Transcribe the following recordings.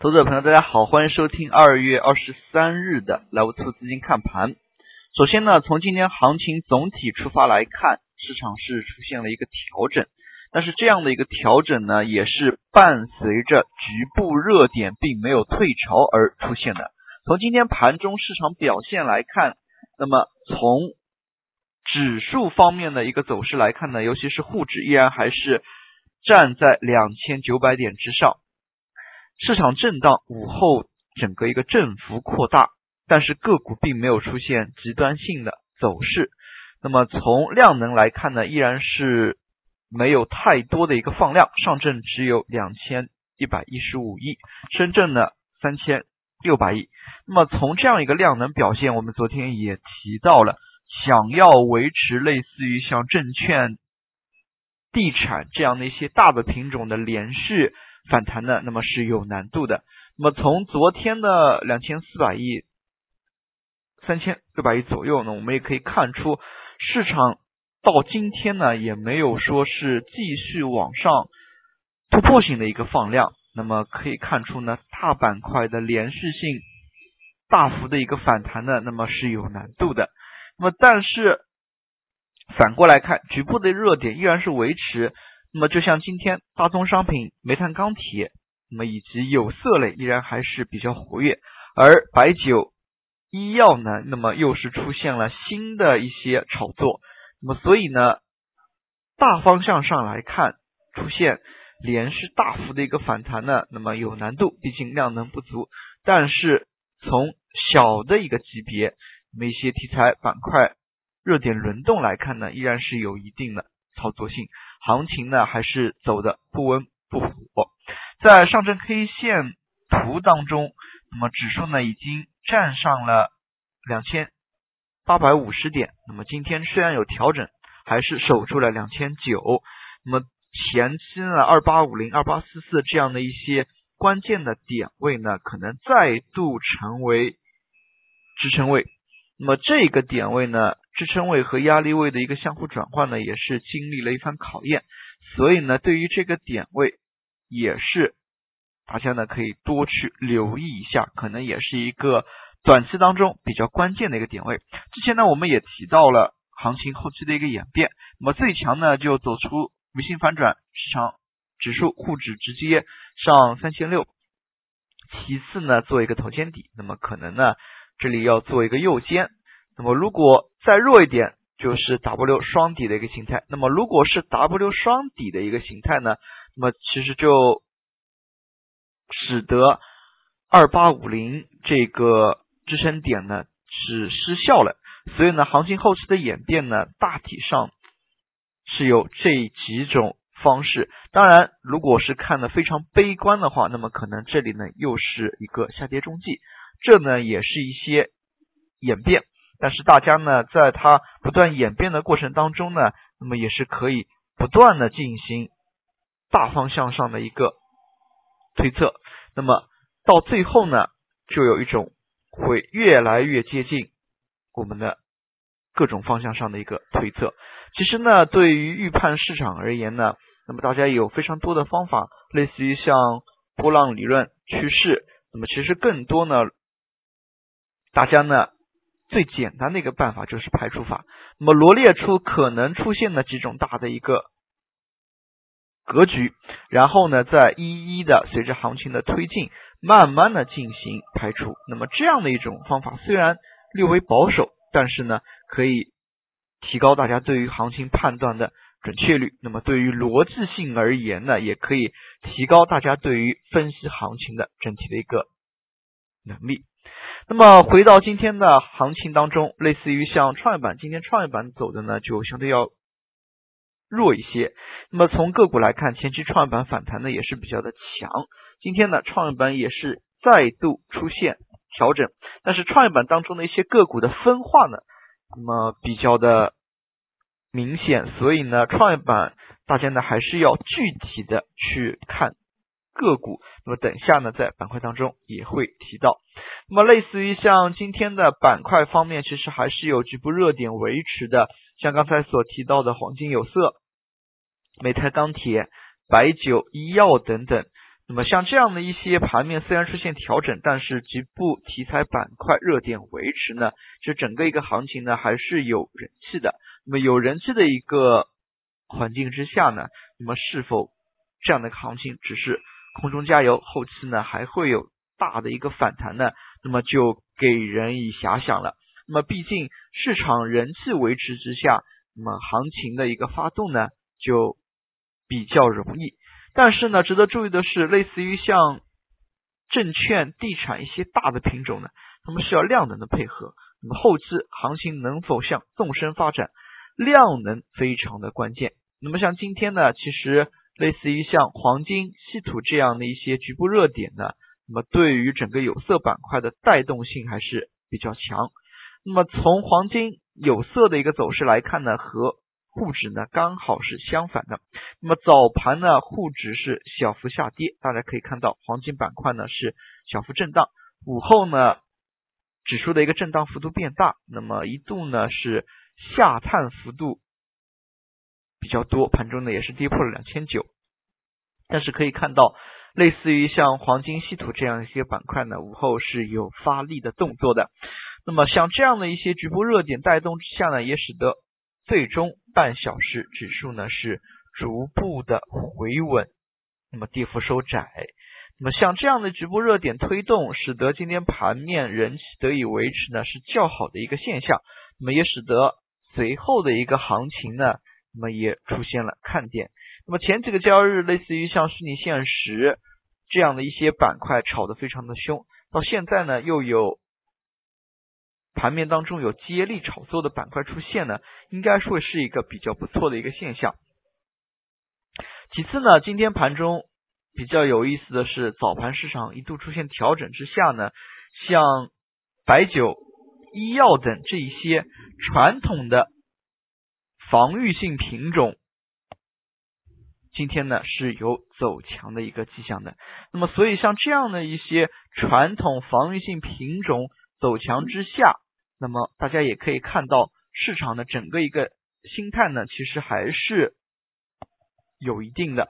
投资者朋友，大家好，欢迎收听二月二十三日的莱芜兔资金看盘。首先呢，从今天行情总体出发来看，市场是出现了一个调整，但是这样的一个调整呢，也是伴随着局部热点并没有退潮而出现的。从今天盘中市场表现来看，那么从指数方面的一个走势来看呢，尤其是沪指依然还是站在两千九百点之上。市场震荡，午后整个一个振幅扩大，但是个股并没有出现极端性的走势。那么从量能来看呢，依然是没有太多的一个放量，上证只有两千一百一十五亿，深圳呢三千六百亿。那么从这样一个量能表现，我们昨天也提到了，想要维持类似于像证券、地产这样的一些大的品种的连续。反弹呢，那么是有难度的。那么从昨天的两千四百亿、三千六百亿左右呢，我们也可以看出，市场到今天呢，也没有说是继续往上突破性的一个放量。那么可以看出呢，大板块的连续性大幅的一个反弹呢，那么是有难度的。那么但是反过来看，局部的热点依然是维持。那么，就像今天大宗商品、煤炭、钢铁，那么以及有色类依然还是比较活跃，而白酒、医药呢，那么又是出现了新的一些炒作。那么，所以呢，大方向上来看，出现连续大幅的一个反弹呢，那么有难度，毕竟量能不足。但是从小的一个级别，那么一些题材板块热点轮动来看呢，依然是有一定的操作性。行情呢还是走的不温不火，在上证 K 线图当中，那么指数呢已经站上了两千八百五十点。那么今天虽然有调整，还是守住了两千九。那么前期呢二八五零、二八四四这样的一些关键的点位呢，可能再度成为支撑位。那么这个点位呢？支撑位和压力位的一个相互转换呢，也是经历了一番考验，所以呢，对于这个点位也是大家呢可以多去留意一下，可能也是一个短期当中比较关键的一个点位。之前呢，我们也提到了行情后期的一个演变，那么最强呢就走出 V 型反转，市场指数沪指直接上三千六，其次呢做一个头肩底，那么可能呢这里要做一个右肩。那么如果再弱一点，就是 W 双底的一个形态。那么如果是 W 双底的一个形态呢，那么其实就使得二八五零这个支撑点呢是失效了。所以呢，行情后期的演变呢，大体上是有这几种方式。当然，如果是看的非常悲观的话，那么可能这里呢又是一个下跌中继。这呢也是一些演变。但是大家呢，在它不断演变的过程当中呢，那么也是可以不断的进行大方向上的一个推测。那么到最后呢，就有一种会越来越接近我们的各种方向上的一个推测。其实呢，对于预判市场而言呢，那么大家有非常多的方法，类似于像波浪理论、趋势。那么其实更多呢，大家呢。最简单的一个办法就是排除法，那么罗列出可能出现的几种大的一个格局，然后呢，再一一的随着行情的推进，慢慢的进行排除。那么这样的一种方法虽然略微保守，但是呢，可以提高大家对于行情判断的准确率。那么对于逻辑性而言呢，也可以提高大家对于分析行情的整体的一个能力。那么回到今天的行情当中，类似于像创业板，今天创业板走的呢就相对要弱一些。那么从个股来看，前期创业板反弹呢也是比较的强。今天呢创业板也是再度出现调整，但是创业板当中的一些个股的分化呢，那么比较的明显，所以呢创业板大家呢还是要具体的去看。个股，那么等下呢，在板块当中也会提到。那么类似于像今天的板块方面，其实还是有局部热点维持的，像刚才所提到的黄金、有色、煤炭、钢铁、白酒、医药等等。那么像这样的一些盘面虽然出现调整，但是局部题材板块热点维持呢，就整个一个行情呢还是有人气的。那么有人气的一个环境之下呢，那么是否这样的行情只是空中加油，后期呢还会有大的一个反弹呢？那么就给人以遐想了。那么毕竟市场人气维持之下，那么行情的一个发动呢就比较容易。但是呢，值得注意的是，类似于像证券、地产一些大的品种呢，它们需要量能的配合。那么后期行情能否向纵深发展，量能非常的关键。那么像今天呢，其实类似于像黄金、稀土这样的一些局部热点呢，那么对于整个有色板块的带动性还是比较强。那么从黄金、有色的一个走势来看呢，和沪指呢刚好是相反的，那么早盘呢沪指是小幅下跌，大家可以看到黄金板块呢是小幅震荡，午后呢指数的一个震荡幅度变大，那么一度呢是下探幅度比较多，盘中呢也是跌破了两千九，但是可以看到类似于像黄金、稀土这样一些板块呢，午后是有发力的动作的，那么像这样的一些局部热点带动之下呢，也使得最终。半小时指数呢是逐步的回稳，那么跌幅收窄。那么像这样的局部热点推动，使得今天盘面人气得以维持呢是较好的一个现象。那么也使得随后的一个行情呢，那么也出现了看点。那么前几个交易日，类似于像虚拟现实这样的一些板块炒得非常的凶，到现在呢又有。盘面当中有接力炒作的板块出现呢，应该说是一个比较不错的一个现象。其次呢，今天盘中比较有意思的是，早盘市场一度出现调整之下呢，像白酒、医药等这一些传统的防御性品种，今天呢是有走强的一个迹象的。那么，所以像这样的一些传统防御性品种走强之下，那么大家也可以看到，市场的整个一个心态呢，其实还是有一定的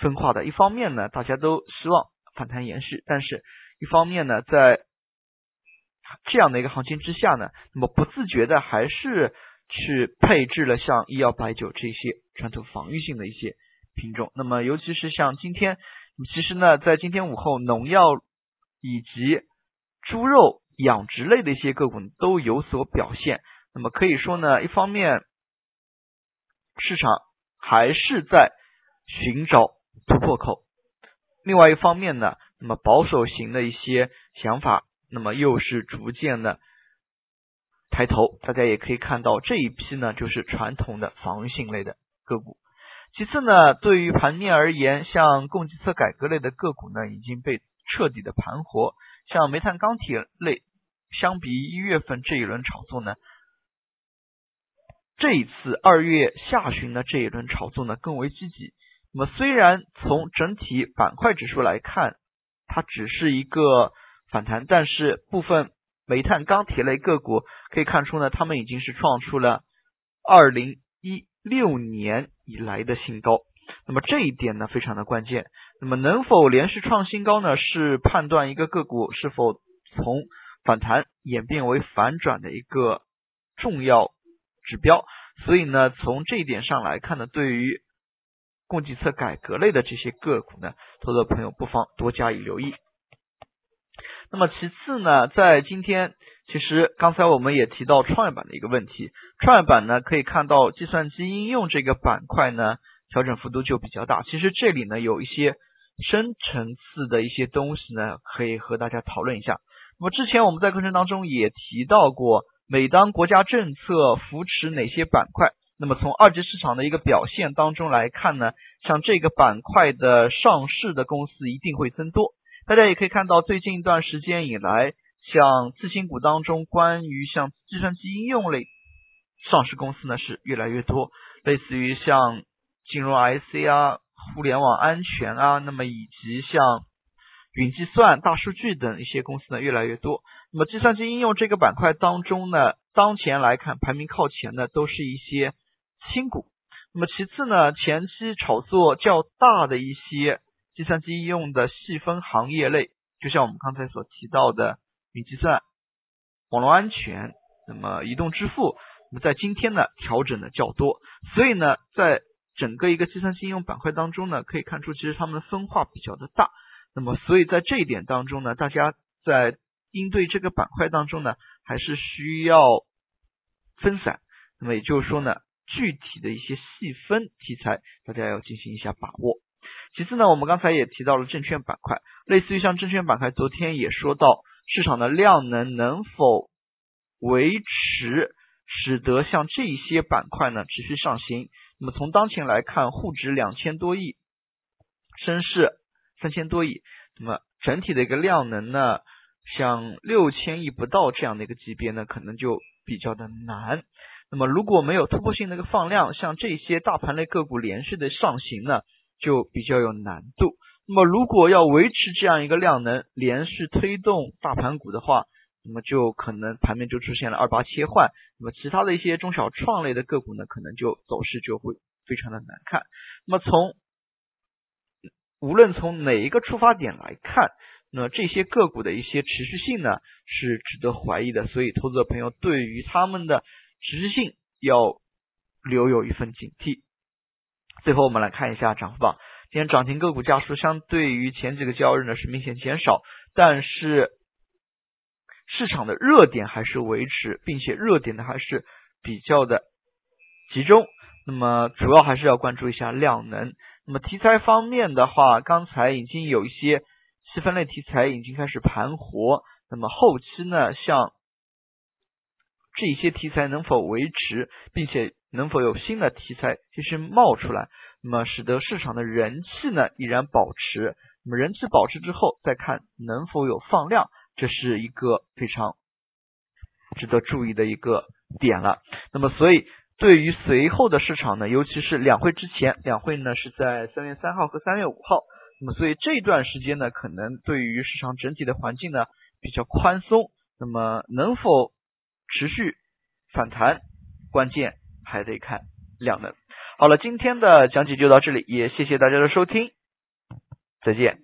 分化的。一方面呢，大家都希望反弹延续，但是一方面呢，在这样的一个行情之下呢，那么不自觉的还是去配置了像医药、白酒这些传统防御性的一些品种。那么尤其是像今天，其实呢，在今天午后，农药以及猪肉。养殖类的一些个股都有所表现，那么可以说呢，一方面市场还是在寻找突破口，另外一方面呢，那么保守型的一些想法，那么又是逐渐的抬头。大家也可以看到这一批呢，就是传统的防御性类的个股。其次呢，对于盘面而言，像供给侧改革类的个股呢，已经被彻底的盘活。像煤炭、钢铁类，相比一月份这一轮炒作呢，这一次二月下旬的这一轮炒作呢更为积极。那么虽然从整体板块指数来看，它只是一个反弹，但是部分煤炭、钢铁类个股可以看出呢，他们已经是创出了二零一六年以来的新高。那么这一点呢非常的关键。那么能否连续创新高呢？是判断一个个股是否从反弹演变为反转的一个重要指标。所以呢，从这一点上来看呢，对于供给侧改革类的这些个股呢，投资者朋友不妨多加以留意。那么其次呢，在今天，其实刚才我们也提到创业板的一个问题，创业板呢可以看到计算机应用这个板块呢。调整幅度就比较大。其实这里呢有一些深层次的一些东西呢，可以和大家讨论一下。那么之前我们在课程当中也提到过，每当国家政策扶持哪些板块，那么从二级市场的一个表现当中来看呢，像这个板块的上市的公司一定会增多。大家也可以看到，最近一段时间以来，像次新股当中关于像计算机应用类上市公司呢是越来越多，类似于像。金融 IC 啊，互联网安全啊，那么以及像云计算、大数据等一些公司呢越来越多。那么计算机应用这个板块当中呢，当前来看排名靠前的都是一些新股。那么其次呢，前期炒作较大的一些计算机应用的细分行业类，就像我们刚才所提到的云计算、网络安全，那么移动支付，那么在今天呢调整的较多，所以呢，在整个一个计算机应用板块当中呢，可以看出其实它们的分化比较的大。那么，所以在这一点当中呢，大家在应对这个板块当中呢，还是需要分散。那么也就是说呢，具体的一些细分题材，大家要进行一下把握。其次呢，我们刚才也提到了证券板块，类似于像证券板块，昨天也说到市场的量能能否维持，使得像这些板块呢持续上行。那么从当前来看，沪指两千多亿，深市。三千多亿，那么整体的一个量能呢，像六千亿不到这样的一个级别呢，可能就比较的难。那么如果没有突破性的一个放量，像这些大盘类个股连续的上行呢，就比较有难度。那么如果要维持这样一个量能，连续推动大盘股的话，那么就可能盘面就出现了二八切换。那么其他的一些中小创类的个股呢，可能就走势就会非常的难看。那么从无论从哪一个出发点来看，那这些个股的一些持续性呢是值得怀疑的，所以投资者朋友对于他们的持续性要留有一份警惕。最后我们来看一下涨幅榜，今天涨停个股家数相对于前几个交易日呢是明显减少，但是市场的热点还是维持，并且热点呢还是比较的集中。那么主要还是要关注一下量能。那么题材方面的话，刚才已经有一些细分类题材已经开始盘活。那么后期呢，像这些题材能否维持，并且能否有新的题材继续冒出来，那么使得市场的人气呢依然保持。那么人气保持之后，再看能否有放量，这是一个非常值得注意的一个点了。那么所以。对于随后的市场呢，尤其是两会之前，两会呢是在三月三号和三月五号，那么所以这段时间呢，可能对于市场整体的环境呢比较宽松，那么能否持续反弹，关键还得看量能。好了，今天的讲解就到这里，也谢谢大家的收听，再见。